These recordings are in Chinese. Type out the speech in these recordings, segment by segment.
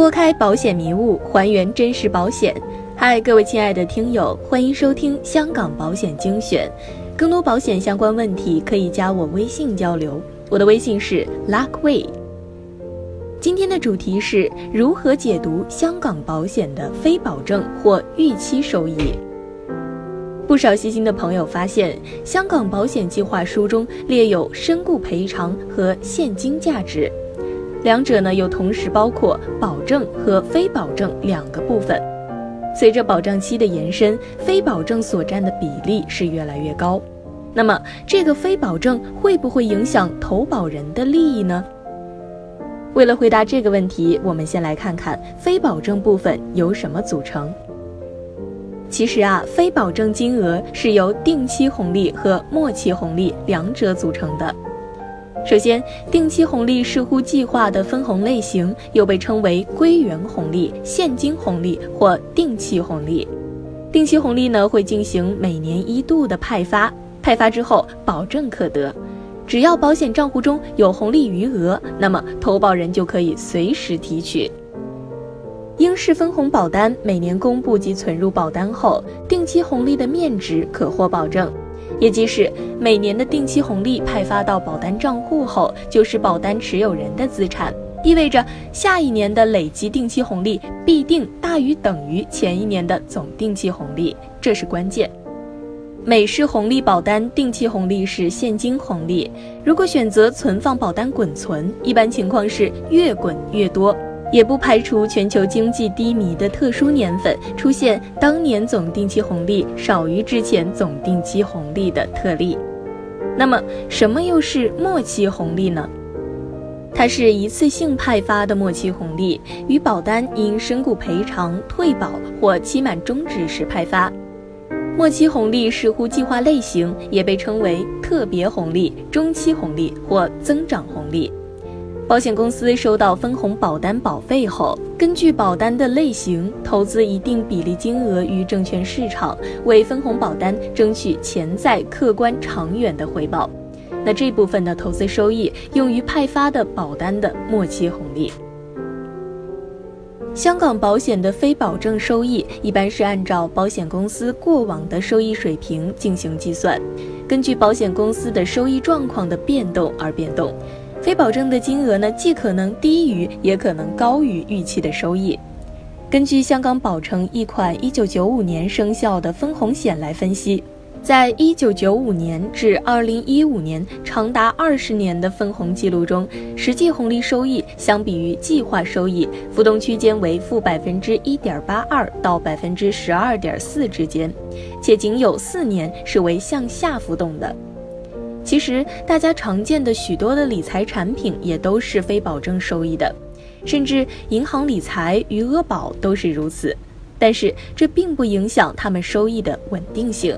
拨开保险迷雾，还原真实保险。嗨，各位亲爱的听友，欢迎收听香港保险精选。更多保险相关问题可以加我微信交流，我的微信是 Luckway。今天的主题是如何解读香港保险的非保证或预期收益。不少细心的朋友发现，香港保险计划书中列有身故赔偿和现金价值。两者呢又同时包括保证和非保证两个部分。随着保障期的延伸，非保证所占的比例是越来越高。那么，这个非保证会不会影响投保人的利益呢？为了回答这个问题，我们先来看看非保证部分由什么组成。其实啊，非保证金额是由定期红利和末期红利两者组成的。首先，定期红利视乎计划的分红类型，又被称为归元红利、现金红利或定期红利。定期红利呢，会进行每年一度的派发，派发之后保证可得，只要保险账户中有红利余额，那么投保人就可以随时提取。英式分红保单每年公布及存入保单后，定期红利的面值可获保证。也即是每年的定期红利派发到保单账户后，就是保单持有人的资产，意味着下一年的累积定期红利必定大于等于前一年的总定期红利，这是关键。美式红利保单定期红利是现金红利，如果选择存放保单滚存，一般情况是越滚越多。也不排除全球经济低迷的特殊年份出现当年总定期红利少于之前总定期红利的特例。那么，什么又是末期红利呢？它是一次性派发的末期红利，与保单因身故赔偿、退保或期满终止时派发。末期红利视乎计划类型，也被称为特别红利、中期红利或增长红利。保险公司收到分红保单保费后，根据保单的类型，投资一定比例金额于证券市场，为分红保单争取潜在客观长远的回报。那这部分的投资收益用于派发的保单的末期红利。香港保险的非保证收益一般是按照保险公司过往的收益水平进行计算，根据保险公司的收益状况的变动而变动。非保证的金额呢，既可能低于，也可能高于预期的收益。根据香港保诚一款1995年生效的分红险来分析，在1995年至2015年长达二十年的分红记录中，实际红利收益相比于计划收益浮动区间为负百分之一点八二到百分之十二点四之间，且仅有四年是为向下浮动的。其实，大家常见的许多的理财产品也都是非保证收益的，甚至银行理财、余额宝都是如此。但是，这并不影响他们收益的稳定性。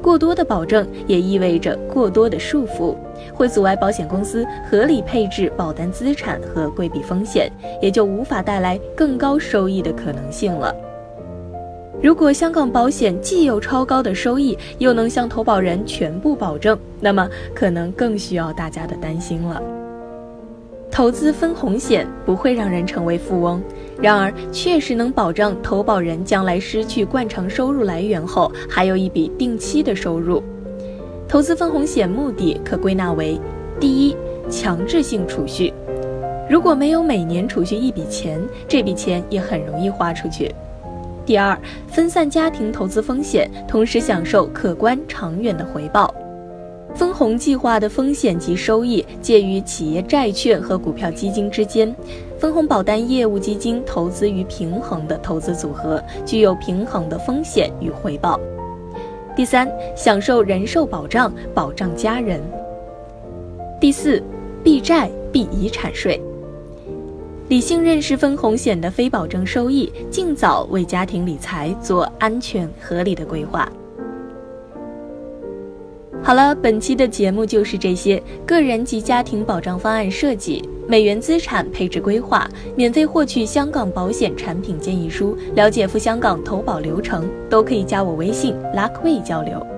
过多的保证也意味着过多的束缚，会阻碍保险公司合理配置保单资产和规避风险，也就无法带来更高收益的可能性了。如果香港保险既有超高的收益，又能向投保人全部保证，那么可能更需要大家的担心了。投资分红险不会让人成为富翁，然而确实能保障投保人将来失去惯常收入来源后，还有一笔定期的收入。投资分红险目的可归纳为：第一，强制性储蓄。如果没有每年储蓄一笔钱，这笔钱也很容易花出去。第二，分散家庭投资风险，同时享受可观长远的回报。分红计划的风险及收益介于企业债券和股票基金之间。分红保单业务基金投资于平衡的投资组合，具有平衡的风险与回报。第三，享受人寿保障，保障家人。第四，避债避遗产税。理性认识分红险的非保证收益，尽早为家庭理财做安全合理的规划。好了，本期的节目就是这些。个人及家庭保障方案设计、美元资产配置规划，免费获取香港保险产品建议书，了解赴香港投保流程，都可以加我微信 Luckway 交流。